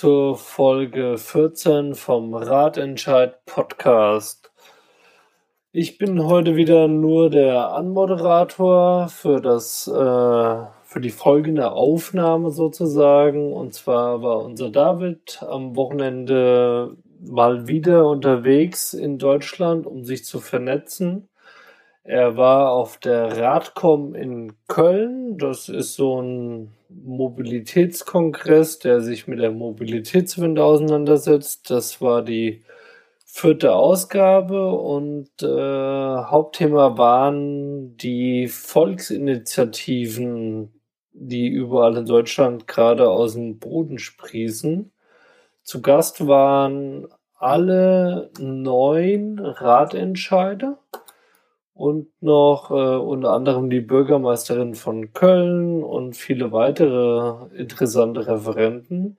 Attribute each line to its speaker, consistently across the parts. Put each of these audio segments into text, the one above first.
Speaker 1: Zur Folge 14 vom Radentscheid Podcast. Ich bin heute wieder nur der Anmoderator für das, äh, für die folgende Aufnahme sozusagen. Und zwar war unser David am Wochenende mal wieder unterwegs in Deutschland, um sich zu vernetzen. Er war auf der Radcom in Köln. Das ist so ein Mobilitätskongress, der sich mit der Mobilitätswende auseinandersetzt. Das war die vierte Ausgabe und äh, Hauptthema waren die Volksinitiativen, die überall in Deutschland gerade aus dem Boden sprießen. Zu Gast waren alle neun Ratentscheider und noch äh, unter anderem die Bürgermeisterin von Köln und viele weitere interessante Referenten.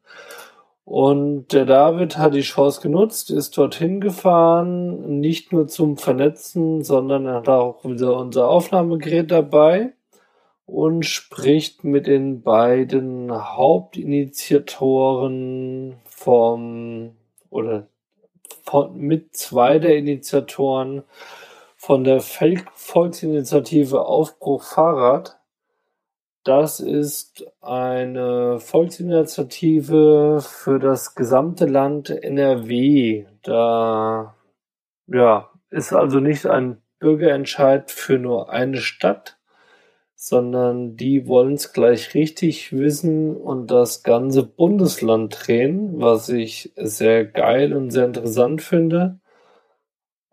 Speaker 1: Und der David hat die Chance genutzt, ist dorthin gefahren, nicht nur zum Vernetzen, sondern er hat auch wieder unser Aufnahmegerät dabei und spricht mit den beiden Hauptinitiatoren vom oder von, mit zwei der Initiatoren von der Volksinitiative Aufbruch Fahrrad. Das ist eine Volksinitiative für das gesamte Land NRW. Da ja, ist also nicht ein Bürgerentscheid für nur eine Stadt, sondern die wollen es gleich richtig wissen und das ganze Bundesland drehen, was ich sehr geil und sehr interessant finde.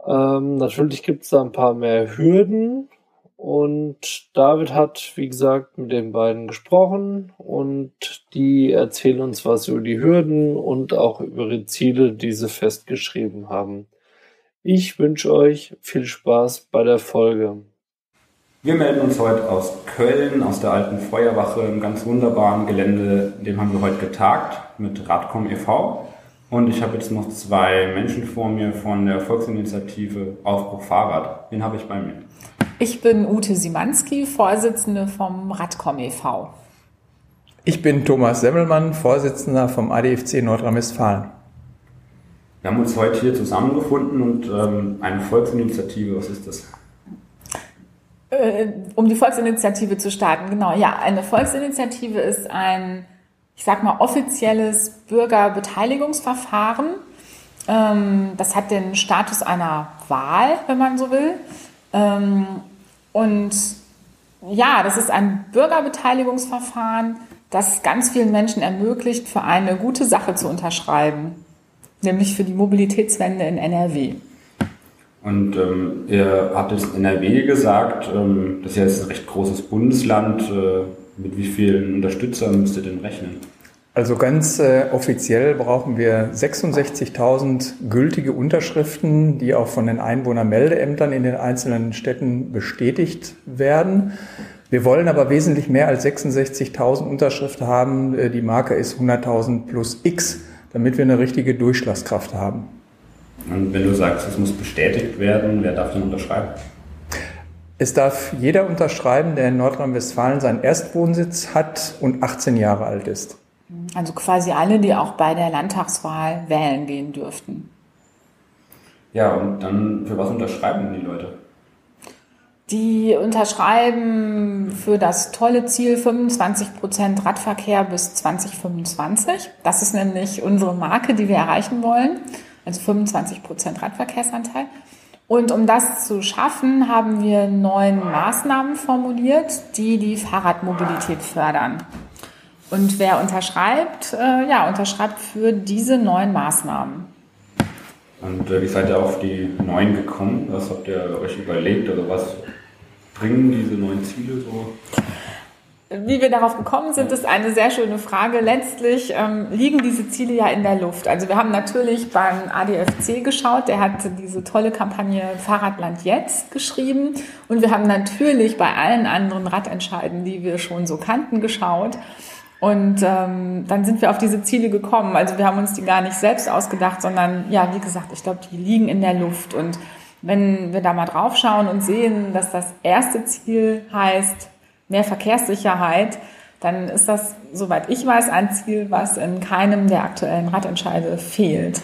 Speaker 1: Ähm, natürlich gibt es da ein paar mehr Hürden. Und David hat, wie gesagt, mit den beiden gesprochen und die erzählen uns was über die Hürden und auch über ihre Ziele, die sie festgeschrieben haben. Ich wünsche euch viel Spaß bei der Folge.
Speaker 2: Wir melden uns heute aus Köln, aus der alten Feuerwache, im ganz wunderbaren Gelände. Dem haben wir heute getagt mit Radcom e.V. Und ich habe jetzt noch zwei Menschen vor mir von der Volksinitiative Aufbruch Fahrrad. Den habe ich bei mir.
Speaker 3: Ich bin Ute Simanski, Vorsitzende vom Radcom e.V.
Speaker 4: Ich bin Thomas Semmelmann, Vorsitzender vom ADFC Nordrhein-Westfalen.
Speaker 2: Wir haben uns heute hier zusammengefunden und ähm, eine Volksinitiative, was ist das?
Speaker 3: Äh, um die Volksinitiative zu starten, genau. Ja, eine Volksinitiative ist ein ich sag mal, offizielles Bürgerbeteiligungsverfahren. Ähm, das hat den Status einer Wahl, wenn man so will. Ähm, und ja, das ist ein Bürgerbeteiligungsverfahren, das ganz vielen Menschen ermöglicht, für eine gute Sache zu unterschreiben, nämlich für die Mobilitätswende in NRW.
Speaker 2: Und ähm, ihr habt jetzt NRW gesagt, ähm, das ist ja jetzt ein recht großes Bundesland. Äh, mit wie vielen Unterstützern müsst ihr denn rechnen?
Speaker 4: Also ganz äh, offiziell brauchen wir 66.000 gültige Unterschriften, die auch von den Einwohnermeldeämtern in den einzelnen Städten bestätigt werden. Wir wollen aber wesentlich mehr als 66.000 Unterschriften haben. Äh, die Marke ist 100.000 plus X, damit wir eine richtige Durchschlagskraft haben.
Speaker 2: Und wenn du sagst, es muss bestätigt werden, wer darf denn unterschreiben?
Speaker 4: Es darf jeder unterschreiben, der in Nordrhein-Westfalen seinen Erstwohnsitz hat und 18 Jahre alt ist.
Speaker 3: Also quasi alle, die auch bei der Landtagswahl wählen gehen dürften.
Speaker 2: Ja, und dann für was unterschreiben die Leute?
Speaker 3: Die unterschreiben für das tolle Ziel 25 Prozent Radverkehr bis 2025. Das ist nämlich unsere Marke, die wir erreichen wollen. Also 25 Prozent Radverkehrsanteil. Und um das zu schaffen, haben wir neun Maßnahmen formuliert, die die Fahrradmobilität fördern. Und wer unterschreibt, äh, ja, unterschreibt für diese neun Maßnahmen.
Speaker 2: Und äh, wie seid ihr auf die neun gekommen? Was habt ihr euch überlegt oder was bringen diese neun Ziele so?
Speaker 3: Wie wir darauf gekommen sind, ist eine sehr schöne Frage. Letztlich ähm, liegen diese Ziele ja in der Luft. Also wir haben natürlich beim ADFC geschaut, der hat diese tolle Kampagne Fahrradland jetzt geschrieben. Und wir haben natürlich bei allen anderen Radentscheiden, die wir schon so kannten, geschaut. Und ähm, dann sind wir auf diese Ziele gekommen. Also wir haben uns die gar nicht selbst ausgedacht, sondern ja, wie gesagt, ich glaube, die liegen in der Luft. Und wenn wir da mal drauf schauen und sehen, dass das erste Ziel heißt, mehr Verkehrssicherheit, dann ist das, soweit ich weiß, ein Ziel, was in keinem der aktuellen Radentscheide fehlt.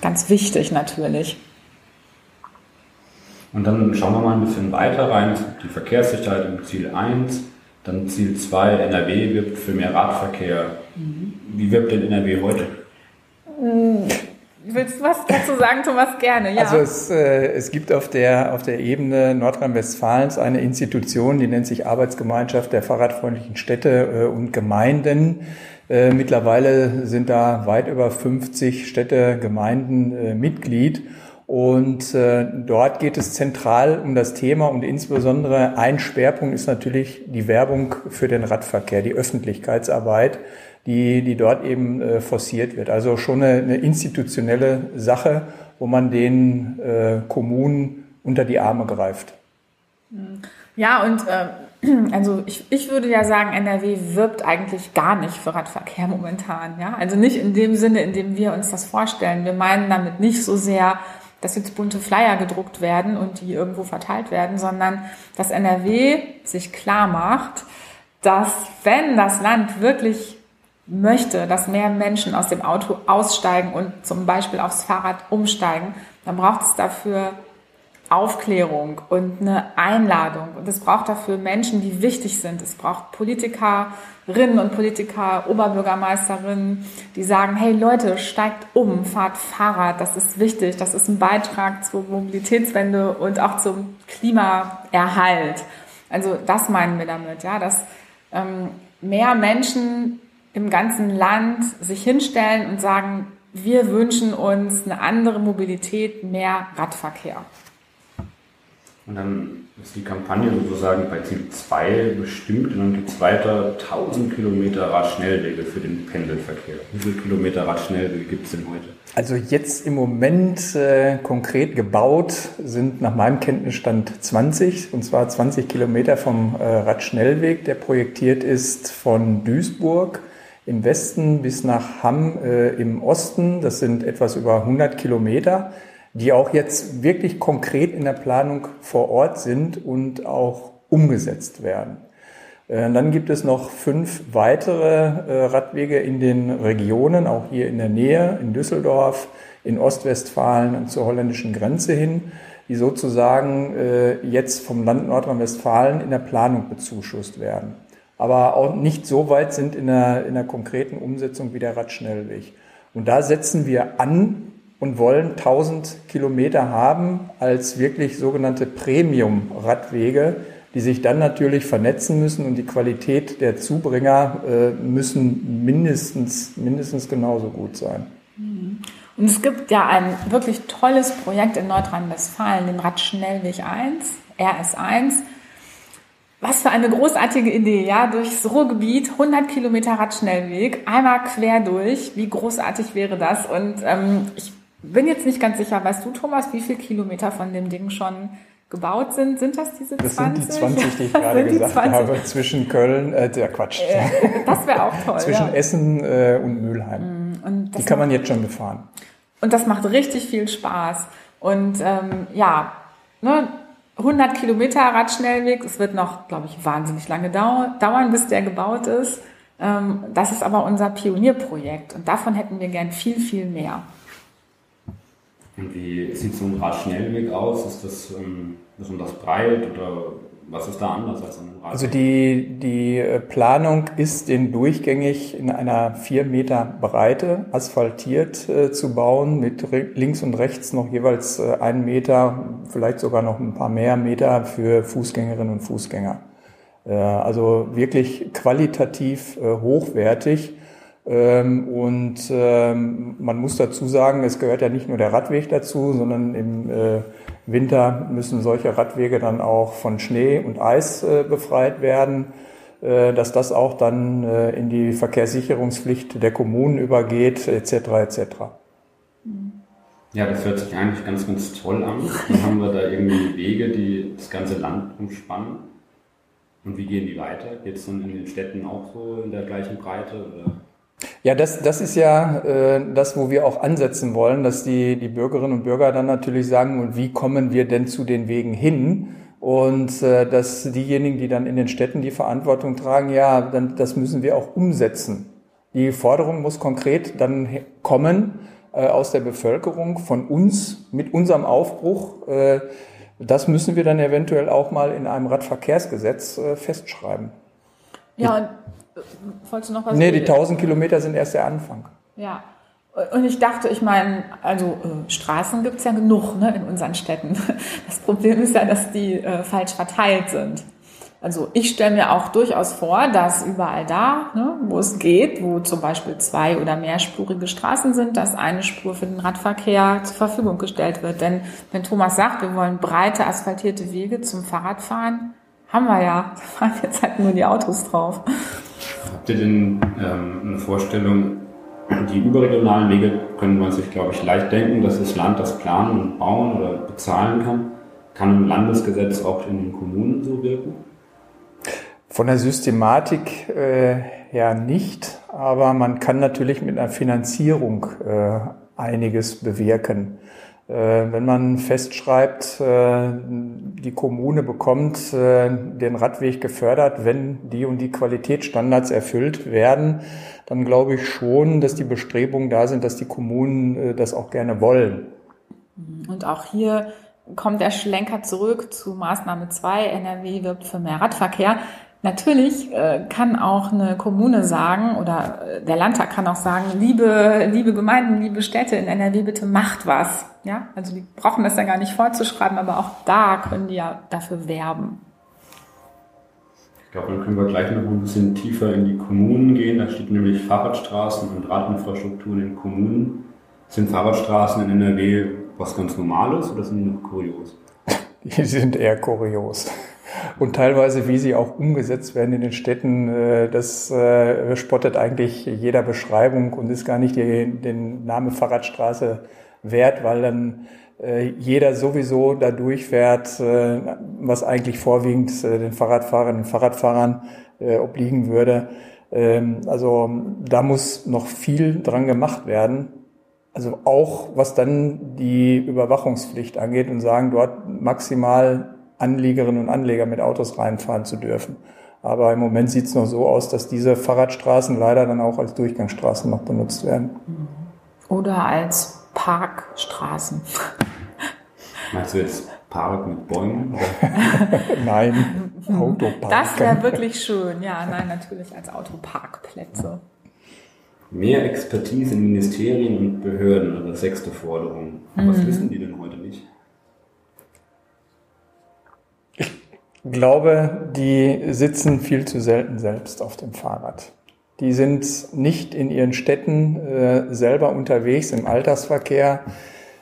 Speaker 3: Ganz wichtig natürlich.
Speaker 2: Und dann schauen wir mal ein bisschen weiter rein. Es gibt die Verkehrssicherheit im Ziel 1, dann Ziel 2, NRW wirbt für mehr Radverkehr. Mhm. Wie wirbt denn NRW heute?
Speaker 3: Mhm. Willst du was dazu sagen, Thomas? Gerne,
Speaker 4: ja. Also es, äh, es gibt auf der, auf der Ebene Nordrhein-Westfalens eine Institution, die nennt sich Arbeitsgemeinschaft der fahrradfreundlichen Städte äh, und Gemeinden. Äh, mittlerweile sind da weit über 50 Städte, Gemeinden äh, Mitglied. Und äh, dort geht es zentral um das Thema und insbesondere ein Schwerpunkt ist natürlich die Werbung für den Radverkehr, die Öffentlichkeitsarbeit die, die dort eben äh, forciert wird. Also schon eine, eine institutionelle Sache, wo man den äh, Kommunen unter die Arme greift.
Speaker 3: Ja, und äh, also ich, ich würde ja sagen, NRW wirbt eigentlich gar nicht für Radverkehr momentan. Ja? Also nicht in dem Sinne, in dem wir uns das vorstellen. Wir meinen damit nicht so sehr, dass jetzt bunte Flyer gedruckt werden und die irgendwo verteilt werden, sondern dass NRW sich klar macht, dass wenn das Land wirklich möchte, dass mehr Menschen aus dem Auto aussteigen und zum Beispiel aufs Fahrrad umsteigen, dann braucht es dafür Aufklärung und eine Einladung. Und es braucht dafür Menschen, die wichtig sind. Es braucht Politikerinnen und Politiker, Oberbürgermeisterinnen, die sagen, hey Leute, steigt um, fahrt Fahrrad, das ist wichtig, das ist ein Beitrag zur Mobilitätswende und auch zum Klimaerhalt. Also das meinen wir damit, ja, dass ähm, mehr Menschen im ganzen Land sich hinstellen und sagen, wir wünschen uns eine andere Mobilität, mehr Radverkehr.
Speaker 2: Und dann ist die Kampagne sozusagen bei Ziel 2 bestimmt und dann gibt es weiter 1000 Kilometer Radschnellwege für den Pendelverkehr. Wie viele Kilometer Radschnellwege gibt es denn heute?
Speaker 4: Also jetzt im Moment äh, konkret gebaut sind nach meinem Kenntnisstand 20 und zwar 20 Kilometer vom äh, Radschnellweg, der projektiert ist von Duisburg im Westen bis nach Hamm äh, im Osten. Das sind etwas über 100 Kilometer, die auch jetzt wirklich konkret in der Planung vor Ort sind und auch umgesetzt werden. Äh, dann gibt es noch fünf weitere äh, Radwege in den Regionen, auch hier in der Nähe, in Düsseldorf, in Ostwestfalen und zur holländischen Grenze hin, die sozusagen äh, jetzt vom Land Nordrhein-Westfalen in der Planung bezuschusst werden aber auch nicht so weit sind in der, in der konkreten Umsetzung wie der Radschnellweg. Und da setzen wir an und wollen 1000 Kilometer haben als wirklich sogenannte Premium-Radwege, die sich dann natürlich vernetzen müssen und die Qualität der Zubringer äh, müssen mindestens, mindestens genauso gut sein.
Speaker 3: Und es gibt ja ein wirklich tolles Projekt in Nordrhein-Westfalen, den Radschnellweg 1, RS1 was für eine großartige Idee, ja, durchs Ruhrgebiet, 100 Kilometer Radschnellweg, einmal quer durch. Wie großartig wäre das? Und ähm, ich bin jetzt nicht ganz sicher, weißt du, Thomas, wie viele Kilometer von dem Ding schon gebaut sind? Sind das diese 20?
Speaker 4: Das sind die 20, die ich gerade gesagt habe, zwischen Köln, äh, der Quatsch.
Speaker 3: Äh, das wäre auch toll.
Speaker 4: zwischen ja. Essen äh, und Mülheim. Mm, und die kann man jetzt schon befahren.
Speaker 3: Und das macht richtig viel Spaß. Und ähm, ja, ne, 100 Kilometer Radschnellweg. Es wird noch, glaube ich, wahnsinnig lange dauern, bis der gebaut ist. Ähm, das ist aber unser Pionierprojekt und davon hätten wir gern viel, viel mehr.
Speaker 2: Und wie sieht so ein Radschnellweg aus? Ist das ähm, besonders breit oder was ist da anders als an einem
Speaker 4: Radweg? Also die, die äh, Planung ist, den durchgängig in einer vier Meter Breite asphaltiert äh, zu bauen, mit links und rechts noch jeweils äh, einen Meter, vielleicht sogar noch ein paar mehr Meter für Fußgängerinnen und Fußgänger. Äh, also wirklich qualitativ äh, hochwertig. Ähm, und ähm, man muss dazu sagen, es gehört ja nicht nur der Radweg dazu, sondern im äh, Winter müssen solche Radwege dann auch von Schnee und Eis äh, befreit werden, äh, dass das auch dann äh, in die Verkehrssicherungspflicht der Kommunen übergeht, etc. etc.
Speaker 2: Ja, das hört sich eigentlich ganz, ganz toll an. Dann haben wir da irgendwie Wege, die das ganze Land umspannen. Und wie gehen die weiter? Geht es dann in den Städten auch so in der gleichen Breite? Oder?
Speaker 4: Ja, das, das ist ja äh, das, wo wir auch ansetzen wollen, dass die, die Bürgerinnen und Bürger dann natürlich sagen, und wie kommen wir denn zu den Wegen hin? und äh, dass diejenigen, die dann in den Städten die Verantwortung tragen, ja, dann das müssen wir auch umsetzen. Die Forderung muss konkret dann kommen äh, aus der Bevölkerung, von uns mit unserem Aufbruch. Äh, das müssen wir dann eventuell auch mal in einem Radverkehrsgesetz äh, festschreiben.
Speaker 3: Ja, und wolltest du noch was?
Speaker 4: Nee, die 1000 Kilometer sind erst der Anfang.
Speaker 3: Ja, und ich dachte, ich meine, also äh, Straßen gibt's ja genug ne, in unseren Städten. Das Problem ist ja, dass die äh, falsch verteilt sind. Also ich stelle mir auch durchaus vor, dass überall da, ne, wo es geht, wo zum Beispiel zwei- oder mehrspurige Straßen sind, dass eine Spur für den Radverkehr zur Verfügung gestellt wird. Denn wenn Thomas sagt, wir wollen breite asphaltierte Wege zum Fahrradfahren, haben wir ja. Da fahren jetzt halt nur die Autos drauf.
Speaker 2: Habt ihr denn ähm, eine Vorstellung, die überregionalen Wege können man sich, glaube ich, leicht denken, dass das Land das planen und bauen oder bezahlen kann. Kann ein Landesgesetz auch in den Kommunen so wirken?
Speaker 4: Von der Systematik äh, ja nicht, aber man kann natürlich mit einer Finanzierung äh, einiges bewirken. Äh, wenn man festschreibt, äh, die Kommune bekommt äh, den Radweg gefördert, wenn die und die Qualitätsstandards erfüllt werden, dann glaube ich schon, dass die Bestrebungen da sind, dass die Kommunen das auch gerne wollen.
Speaker 3: Und auch hier kommt der Schlenker zurück zu Maßnahme 2. NRW wirbt für mehr Radverkehr. Natürlich äh, kann auch eine Kommune sagen oder äh, der Landtag kann auch sagen, liebe, liebe Gemeinden, liebe Städte in NRW, bitte macht was. Ja, also die brauchen das ja gar nicht vorzuschreiben, aber auch da können die ja dafür werben.
Speaker 2: Ich glaube, dann können wir gleich noch ein bisschen tiefer in die Kommunen gehen. Da steht nämlich Fahrradstraßen und Radinfrastruktur in den Kommunen. Sind Fahrradstraßen in NRW was ganz Normales oder sind die noch kurios?
Speaker 4: Die sind eher kurios. Und teilweise, wie sie auch umgesetzt werden in den Städten, äh, das äh, spottet eigentlich jeder Beschreibung und ist gar nicht den Name Fahrradstraße wert, weil dann äh, jeder sowieso da durchfährt, äh, was eigentlich vorwiegend den Fahrradfahrern und Fahrradfahrern obliegen würde. Ähm, also da muss noch viel dran gemacht werden. Also auch was dann die Überwachungspflicht angeht und sagen, dort maximal Anliegerinnen und Anleger mit Autos reinfahren zu dürfen. Aber im Moment sieht es noch so aus, dass diese Fahrradstraßen leider dann auch als Durchgangsstraßen noch benutzt werden.
Speaker 3: Oder als Parkstraßen.
Speaker 2: Meinst du jetzt Park mit Bäumen?
Speaker 4: nein, Autopark.
Speaker 3: Das wäre wirklich schön. Ja, nein, natürlich als Autoparkplätze.
Speaker 2: Mehr Expertise in Ministerien und Behörden, also sechste Forderung. Was mhm. wissen die denn heute nicht?
Speaker 4: Ich glaube, die sitzen viel zu selten selbst auf dem Fahrrad. Die sind nicht in ihren Städten äh, selber unterwegs im Alltagsverkehr.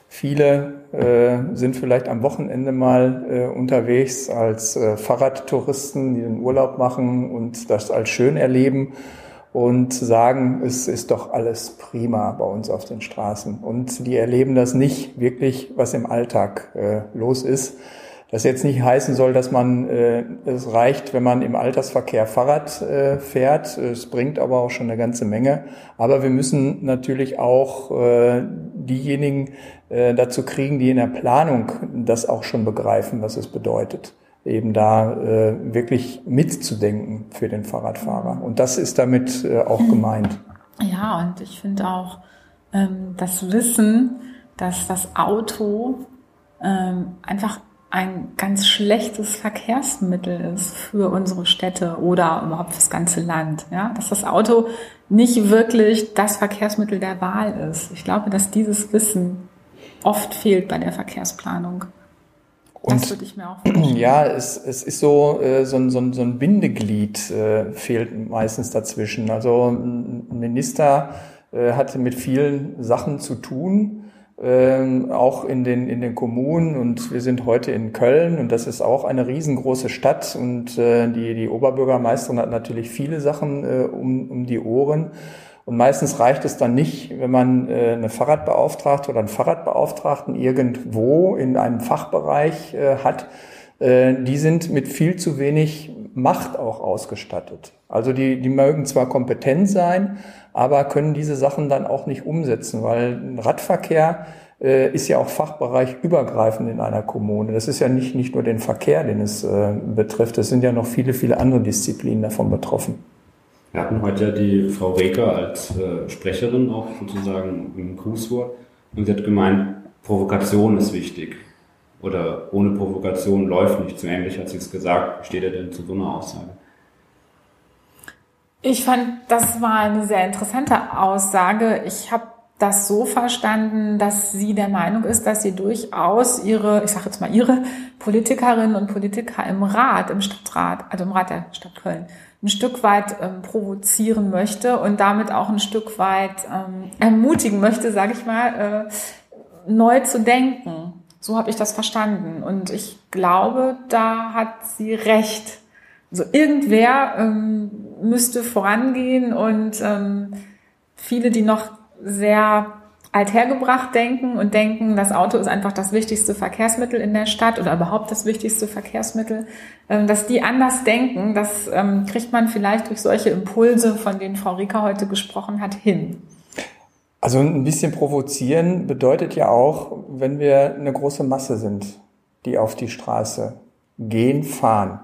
Speaker 4: Viele äh, sind vielleicht am Wochenende mal äh, unterwegs als äh, Fahrradtouristen, die den Urlaub machen und das als schön erleben und sagen, es ist doch alles prima bei uns auf den Straßen. Und die erleben das nicht wirklich, was im Alltag äh, los ist. Das jetzt nicht heißen soll, dass man äh, es reicht, wenn man im Altersverkehr Fahrrad äh, fährt. Es bringt aber auch schon eine ganze Menge. Aber wir müssen natürlich auch äh, diejenigen äh, dazu kriegen, die in der Planung das auch schon begreifen, was es bedeutet, eben da äh, wirklich mitzudenken für den Fahrradfahrer. Und das ist damit äh, auch gemeint.
Speaker 3: Ja, und ich finde auch ähm, das Wissen, dass das Auto ähm, einfach ein ganz schlechtes Verkehrsmittel ist für unsere Städte oder überhaupt fürs ganze Land. Ja, dass das Auto nicht wirklich das Verkehrsmittel der Wahl ist. Ich glaube, dass dieses Wissen oft fehlt bei der Verkehrsplanung.
Speaker 4: Und das würde ich mir auch wünschen. Ja, es, es ist so, äh, so, ein, so, ein, so ein Bindeglied äh, fehlt meistens dazwischen. Also ein Minister äh, hatte mit vielen Sachen zu tun ähm, auch in den, in den Kommunen und wir sind heute in Köln und das ist auch eine riesengroße Stadt und äh, die, die Oberbürgermeisterin hat natürlich viele Sachen äh, um, um die Ohren. Und meistens reicht es dann nicht, wenn man äh, eine Fahrradbeauftragte oder einen Fahrradbeauftragten irgendwo in einem Fachbereich äh, hat. Äh, die sind mit viel zu wenig Macht auch ausgestattet. Also die, die mögen zwar kompetent sein, aber können diese Sachen dann auch nicht umsetzen, weil Radverkehr äh, ist ja auch fachbereichübergreifend in einer Kommune. Das ist ja nicht, nicht nur den Verkehr, den es äh, betrifft. Es sind ja noch viele, viele andere Disziplinen davon betroffen.
Speaker 2: Wir hatten heute ja die Frau Reker als äh, Sprecherin auch sozusagen im Grußwort und sie hat gemeint, Provokation ist wichtig. Oder ohne Provokation läuft nichts. Ähnlich hat sie es gesagt. Steht er denn zu so einer Aussage?
Speaker 3: Ich fand, das war eine sehr interessante Aussage. Ich habe das so verstanden, dass sie der Meinung ist, dass sie durchaus ihre, ich sage jetzt mal ihre Politikerinnen und Politiker im Rat, im Stadtrat, also im Rat der Stadt Köln, ein Stück weit ähm, provozieren möchte und damit auch ein Stück weit ähm, ermutigen möchte, sage ich mal, äh, neu zu denken. So habe ich das verstanden. Und ich glaube, da hat sie recht. Also irgendwer ähm, müsste vorangehen und ähm, viele, die noch sehr althergebracht denken und denken, das Auto ist einfach das wichtigste Verkehrsmittel in der Stadt oder überhaupt das wichtigste Verkehrsmittel, ähm, dass die anders denken, das ähm, kriegt man vielleicht durch solche Impulse, von denen Frau Rieker heute gesprochen hat, hin.
Speaker 4: Also ein bisschen provozieren bedeutet ja auch, wenn wir eine große Masse sind, die auf die Straße gehen, fahren,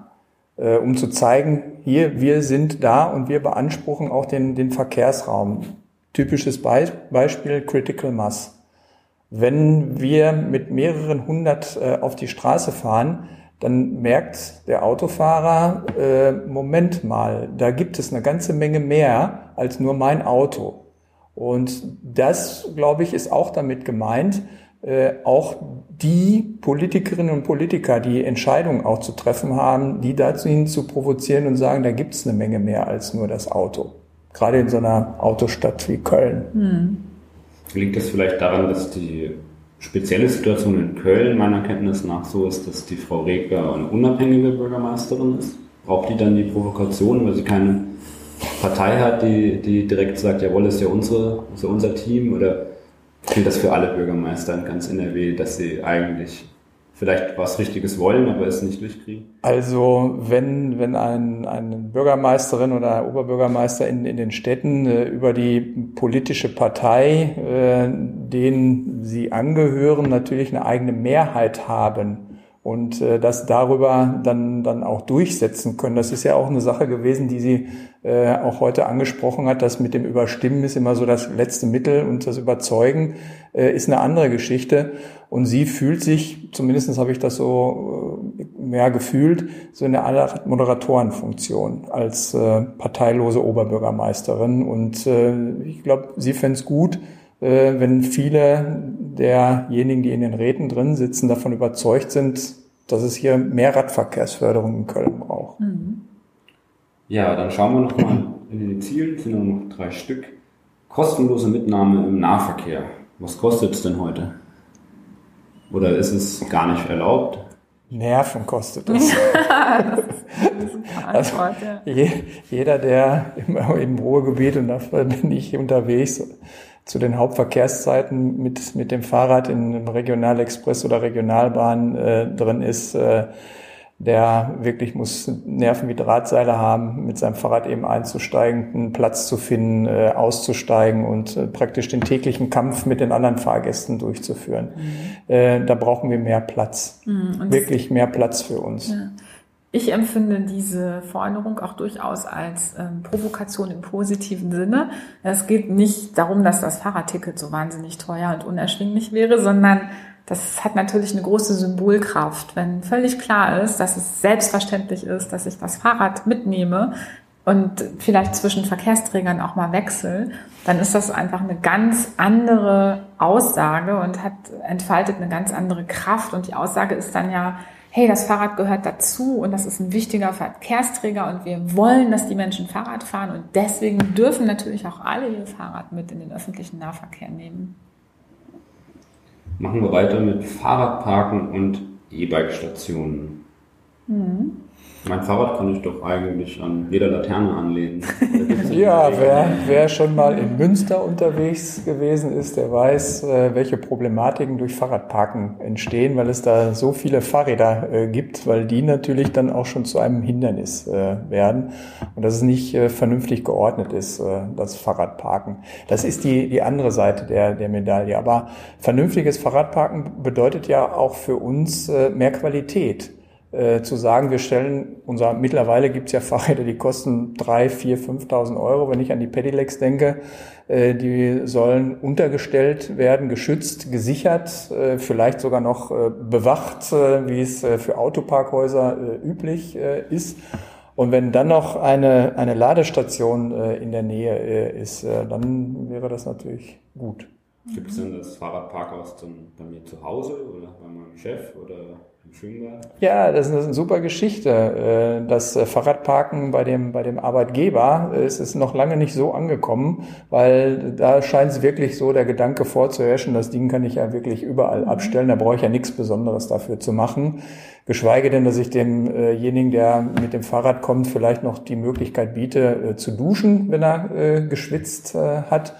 Speaker 4: äh, um zu zeigen, hier, wir sind da und wir beanspruchen auch den, den Verkehrsraum. Typisches Beispiel Critical Mass. Wenn wir mit mehreren hundert äh, auf die Straße fahren, dann merkt der Autofahrer, äh, Moment mal, da gibt es eine ganze Menge mehr als nur mein Auto. Und das, glaube ich, ist auch damit gemeint, auch die Politikerinnen und Politiker, die Entscheidungen auch zu treffen haben, die dazu hin zu provozieren und sagen, da gibt es eine Menge mehr als nur das Auto gerade in so einer Autostadt wie Köln. Hm.
Speaker 2: Liegt das vielleicht daran, dass die spezielle Situation in Köln meiner Kenntnis nach so ist, dass die Frau Reger eine unabhängige Bürgermeisterin ist? Braucht die dann die Provokation, weil sie keine Partei hat, die, die direkt sagt, jawohl, ist ja unsere, ist ja unser Team? Oder gilt das für alle Bürgermeister in ganz NRW, dass sie eigentlich vielleicht was Richtiges wollen, aber es nicht durchkriegen?
Speaker 4: Also wenn, wenn ein, eine Bürgermeisterin oder Oberbürgermeister in, in den Städten äh, über die politische Partei, äh, denen sie angehören, natürlich eine eigene Mehrheit haben und äh, das darüber dann, dann auch durchsetzen können. Das ist ja auch eine Sache gewesen, die sie äh, auch heute angesprochen hat. Das mit dem Überstimmen ist immer so das letzte Mittel und das Überzeugen äh, ist eine andere Geschichte. Und sie fühlt sich, zumindest habe ich das so äh, mehr gefühlt, so in der Moderatorenfunktion als äh, parteilose Oberbürgermeisterin. Und äh, ich glaube, sie fände es gut, wenn viele derjenigen, die in den Räten drin sitzen, davon überzeugt sind, dass es hier mehr Radverkehrsförderung in Köln braucht. Mhm.
Speaker 2: Ja, dann schauen wir nochmal in den Zielen, es sind nur noch drei Stück. Kostenlose Mitnahme im Nahverkehr. Was kostet es denn heute? Oder ist es gar nicht erlaubt?
Speaker 4: Nerven kostet es. also, jeder, der im, im Ruhrgebiet, und dafür bin ich unterwegs, zu den Hauptverkehrszeiten mit, mit dem Fahrrad in einem Regionalexpress oder Regionalbahn äh, drin ist, äh, der wirklich muss Nerven wie Drahtseile haben, mit seinem Fahrrad eben einzusteigen, einen Platz zu finden, äh, auszusteigen und äh, praktisch den täglichen Kampf mit den anderen Fahrgästen durchzuführen. Mhm. Äh, da brauchen wir mehr Platz. Mhm, wirklich mehr Platz für uns. Ja.
Speaker 3: Ich empfinde diese Forderung auch durchaus als ähm, Provokation im positiven Sinne. Es geht nicht darum, dass das Fahrradticket so wahnsinnig teuer und unerschwinglich wäre, sondern das hat natürlich eine große Symbolkraft. Wenn völlig klar ist, dass es selbstverständlich ist, dass ich das Fahrrad mitnehme und vielleicht zwischen Verkehrsträgern auch mal wechsle, dann ist das einfach eine ganz andere Aussage und hat entfaltet eine ganz andere Kraft. Und die Aussage ist dann ja, hey, das Fahrrad gehört dazu und das ist ein wichtiger Verkehrsträger und wir wollen, dass die Menschen Fahrrad fahren und deswegen dürfen natürlich auch alle ihr Fahrrad mit in den öffentlichen Nahverkehr nehmen.
Speaker 2: Machen wir weiter mit Fahrradparken und E-Bike-Stationen. Mhm. Mein Fahrrad kann ich doch eigentlich an jeder Laterne anlehnen.
Speaker 4: ja, wer, wer schon mal in Münster unterwegs gewesen ist, der weiß, äh, welche Problematiken durch Fahrradparken entstehen, weil es da so viele Fahrräder äh, gibt, weil die natürlich dann auch schon zu einem Hindernis äh, werden und dass es nicht vernünftig geordnet ist, das Fahrradparken. Das ist die, die andere Seite der, der Medaille. Aber vernünftiges Fahrradparken bedeutet ja auch für uns mehr Qualität äh, zu sagen, wir stellen unser, mittlerweile gibt es ja Fahrräder, die kosten drei, vier, 5.000 Euro. Wenn ich an die Pedelecs denke, äh, die sollen untergestellt werden, geschützt, gesichert, äh, vielleicht sogar noch äh, bewacht, äh, wie es für Autoparkhäuser üblich ist. Und wenn dann noch eine, eine Ladestation in der Nähe äh, ist, dann wäre das natürlich gut.
Speaker 2: Gibt es denn das Fahrradparkhaus zum, bei mir zu Hause oder bei meinem Chef oder?
Speaker 4: Ja, das ist eine super Geschichte. Äh, das äh, Fahrradparken bei dem, bei dem Arbeitgeber es ist noch lange nicht so angekommen, weil da scheint es wirklich so der Gedanke vorzuherrschen, das Ding kann ich ja wirklich überall mhm. abstellen, da brauche ich ja nichts Besonderes dafür zu machen. Geschweige denn, dass ich demjenigen, der mit dem Fahrrad kommt, vielleicht noch die Möglichkeit biete, äh, zu duschen, wenn er geschwitzt hat.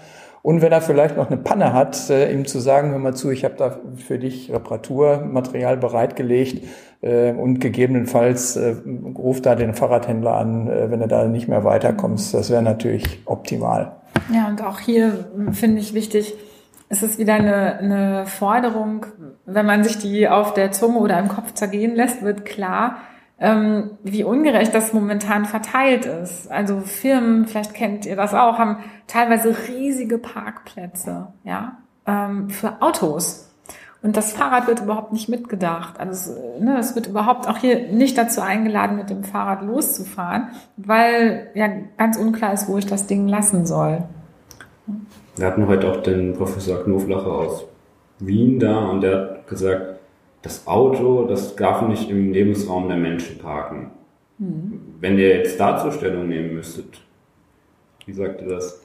Speaker 4: Und wenn er vielleicht noch eine Panne hat, äh, ihm zu sagen, hör mal zu, ich habe da für dich Reparaturmaterial bereitgelegt äh, und gegebenenfalls äh, ruft da den Fahrradhändler an, äh, wenn du da nicht mehr weiterkommst. Das wäre natürlich optimal.
Speaker 3: Ja, und auch hier finde ich wichtig, es ist wieder eine, eine Forderung, wenn man sich die auf der Zunge oder im Kopf zergehen lässt, wird klar, ähm, wie ungerecht das momentan verteilt ist. Also Firmen, vielleicht kennt ihr das auch, haben teilweise riesige Parkplätze, ja, ähm, für Autos. Und das Fahrrad wird überhaupt nicht mitgedacht. Also es, ne, es wird überhaupt auch hier nicht dazu eingeladen, mit dem Fahrrad loszufahren, weil ja ganz unklar ist, wo ich das Ding lassen soll.
Speaker 2: Wir hatten heute auch den Professor Knoflacher aus Wien da und der hat gesagt, das Auto, das darf nicht im Lebensraum der Menschen parken. Mhm. Wenn ihr jetzt dazu Stellung nehmen müsstet, wie sagt ihr das?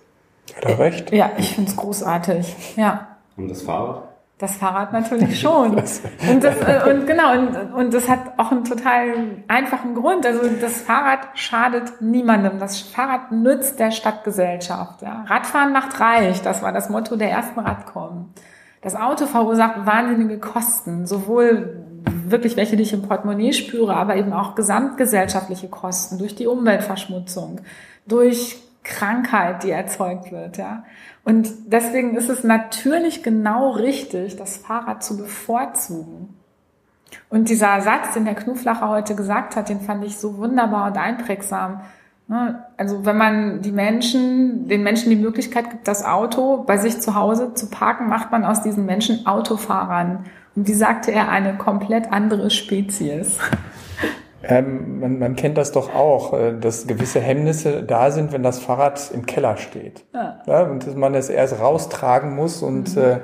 Speaker 4: Hat er recht?
Speaker 3: Ja, ich finde es großartig. Ja.
Speaker 2: Und das Fahrrad?
Speaker 3: Das Fahrrad natürlich schon. und, das, äh, und genau, und, und das hat auch einen total einfachen Grund. Also das Fahrrad schadet niemandem. Das Fahrrad nützt der Stadtgesellschaft. Ja. Radfahren macht reich. Das war das Motto der ersten Radkommen. Das Auto verursacht wahnsinnige Kosten, sowohl wirklich welche, die ich im Portemonnaie spüre, aber eben auch gesamtgesellschaftliche Kosten durch die Umweltverschmutzung, durch Krankheit, die erzeugt wird, ja. Und deswegen ist es natürlich genau richtig, das Fahrrad zu bevorzugen. Und dieser Satz, den der Knuflacher heute gesagt hat, den fand ich so wunderbar und einprägsam. Ne? Also wenn man die Menschen, den Menschen die Möglichkeit gibt, das Auto bei sich zu Hause zu parken, macht man aus diesen Menschen Autofahrern. Und wie sagte er, eine komplett andere Spezies.
Speaker 4: Ähm, man, man, kennt das doch auch, äh, dass gewisse Hemmnisse da sind, wenn das Fahrrad im Keller steht. Ja. ja und dass man es erst raustragen muss und mhm. äh,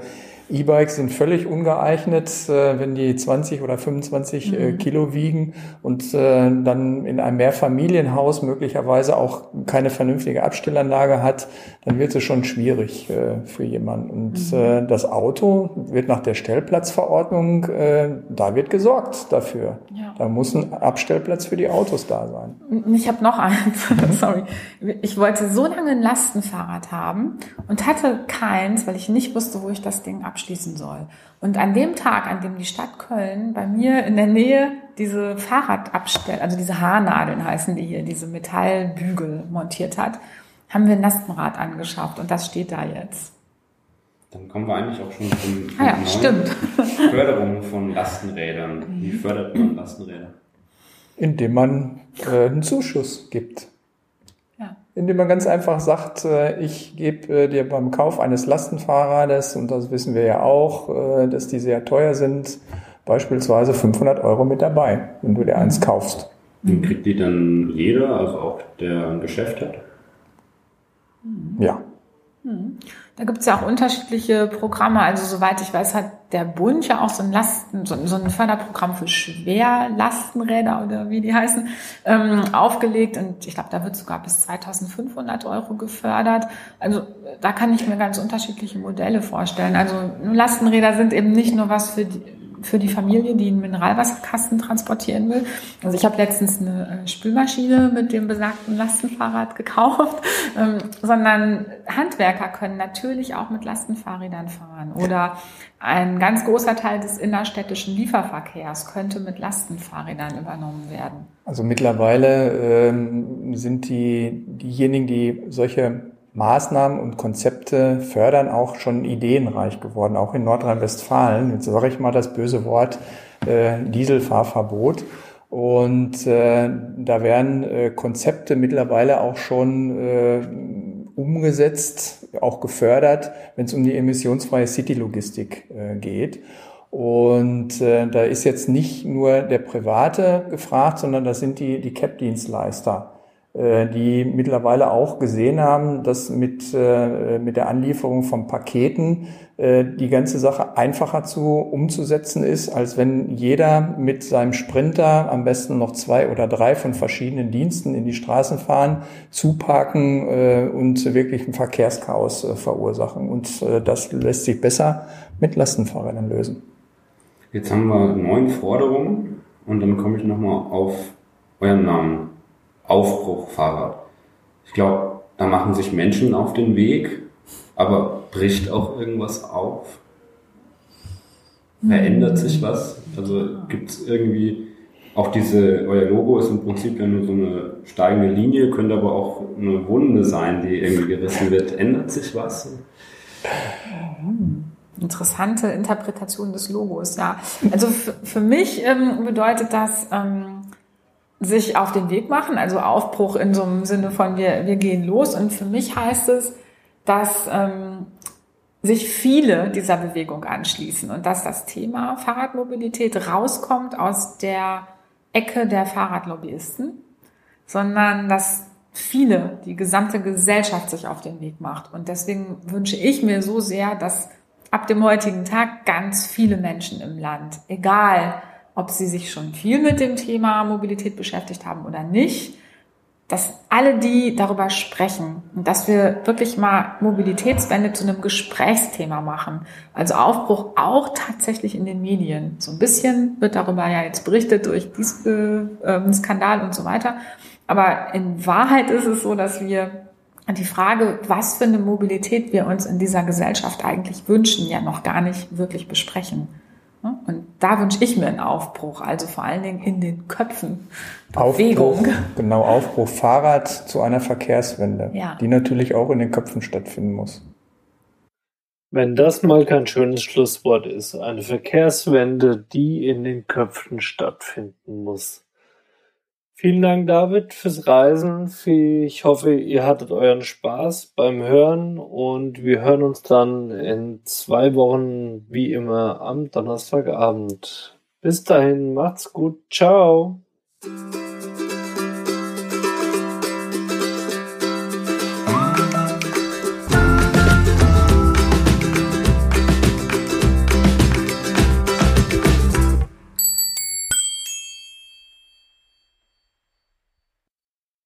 Speaker 4: E-Bikes sind völlig ungeeignet, äh, wenn die 20 oder 25 äh, mhm. Kilo wiegen und äh, dann in einem Mehrfamilienhaus möglicherweise auch keine vernünftige Abstellanlage hat, dann wird es schon schwierig für jemanden. Und mhm. das Auto wird nach der Stellplatzverordnung, da wird gesorgt dafür. Ja. Da muss ein Abstellplatz für die Autos da sein.
Speaker 3: Ich habe noch eins, sorry. Ich wollte so lange ein Lastenfahrrad haben und hatte keins, weil ich nicht wusste, wo ich das Ding abstelle abschließen soll. Und an dem Tag, an dem die Stadt Köln bei mir in der Nähe diese Fahrradabstell, also diese Haarnadeln heißen die hier, diese Metallbügel montiert hat, haben wir ein Lastenrad angeschafft und das steht da jetzt.
Speaker 2: Dann kommen wir eigentlich auch schon zum
Speaker 3: ah ja, stimmt.
Speaker 2: Förderung von Lastenrädern. Wie fördert man Lastenräder?
Speaker 4: Indem man äh, einen Zuschuss gibt indem man ganz einfach sagt, äh, ich gebe äh, dir beim Kauf eines Lastenfahrrades, und das wissen wir ja auch, äh, dass die sehr teuer sind, beispielsweise 500 Euro mit dabei, wenn du dir eins kaufst.
Speaker 2: Und kriegt die dann jeder, also auch der ein Geschäft hat?
Speaker 4: Ja.
Speaker 3: Hm. Da gibt es ja auch unterschiedliche Programme. Also soweit ich weiß, hat der Bund ja auch so ein Lasten, so, so ein Förderprogramm für Schwerlastenräder oder wie die heißen, ähm, aufgelegt. Und ich glaube, da wird sogar bis 2500 Euro gefördert. Also da kann ich mir ganz unterschiedliche Modelle vorstellen. Also Lastenräder sind eben nicht nur was für die, für die Familie, die einen Mineralwasserkasten transportieren will. Also ich habe letztens eine äh, Spülmaschine mit dem besagten Lastenfahrrad gekauft, ähm, sondern Handwerker können natürlich auch mit Lastenfahrrädern fahren oder ein ganz großer Teil des innerstädtischen Lieferverkehrs könnte mit Lastenfahrrädern übernommen werden.
Speaker 4: Also mittlerweile ähm, sind die diejenigen, die solche Maßnahmen und Konzepte fördern, auch schon ideenreich geworden, auch in Nordrhein-Westfalen. Jetzt sage ich mal das böse Wort äh, Dieselfahrverbot. Und äh, da werden äh, Konzepte mittlerweile auch schon äh, umgesetzt, auch gefördert, wenn es um die emissionsfreie City-Logistik äh, geht. Und äh, da ist jetzt nicht nur der Private gefragt, sondern das sind die, die CAP-Dienstleister die mittlerweile auch gesehen haben, dass mit, äh, mit der Anlieferung von Paketen äh, die ganze Sache einfacher zu umzusetzen ist, als wenn jeder mit seinem Sprinter am besten noch zwei oder drei von verschiedenen Diensten in die Straßen fahren, zuparken und wirklich ein Verkehrschaos verursachen. Und das lässt sich besser mit Lastenfahrrädern lösen.
Speaker 2: Jetzt haben wir neun Forderungen und dann komme ich nochmal auf euren Namen. Aufbruchfahrrad. Ich glaube, da machen sich Menschen auf den Weg, aber bricht auch irgendwas auf? Verändert sich was? Also gibt es irgendwie auch diese, euer Logo ist im Prinzip ja nur so eine steigende Linie, könnte aber auch eine Wunde sein, die irgendwie gerissen wird. Ändert sich was?
Speaker 3: Interessante Interpretation des Logos, ja. Also für, mich ähm, bedeutet das, ähm, sich auf den Weg machen, also Aufbruch in so einem Sinne von wir, wir gehen los. Und für mich heißt es, dass ähm, sich viele dieser Bewegung anschließen und dass das Thema Fahrradmobilität rauskommt aus der Ecke der Fahrradlobbyisten, sondern dass viele, die gesamte Gesellschaft sich auf den Weg macht. Und deswegen wünsche ich mir so sehr, dass ab dem heutigen Tag ganz viele Menschen im Land, egal ob sie sich schon viel mit dem Thema Mobilität beschäftigt haben oder nicht, dass alle die darüber sprechen und dass wir wirklich mal Mobilitätswende zu einem Gesprächsthema machen. Also Aufbruch auch tatsächlich in den Medien. So ein bisschen wird darüber ja jetzt berichtet durch diesen äh, Skandal und so weiter. Aber in Wahrheit ist es so, dass wir die Frage, was für eine Mobilität wir uns in dieser Gesellschaft eigentlich wünschen, ja noch gar nicht wirklich besprechen. Ne? Und da wünsche ich mir einen Aufbruch, also vor allen Dingen in den Köpfen.
Speaker 4: Bewegung. Aufbruch, genau, Aufbruch Fahrrad zu einer Verkehrswende, ja. die natürlich auch in den Köpfen stattfinden muss.
Speaker 1: Wenn das mal kein schönes Schlusswort ist, eine Verkehrswende, die in den Köpfen stattfinden muss. Vielen Dank, David, fürs Reisen. Ich hoffe, ihr hattet euren Spaß beim Hören und wir hören uns dann in zwei Wochen wie immer am Donnerstagabend. Bis dahin, macht's gut. Ciao.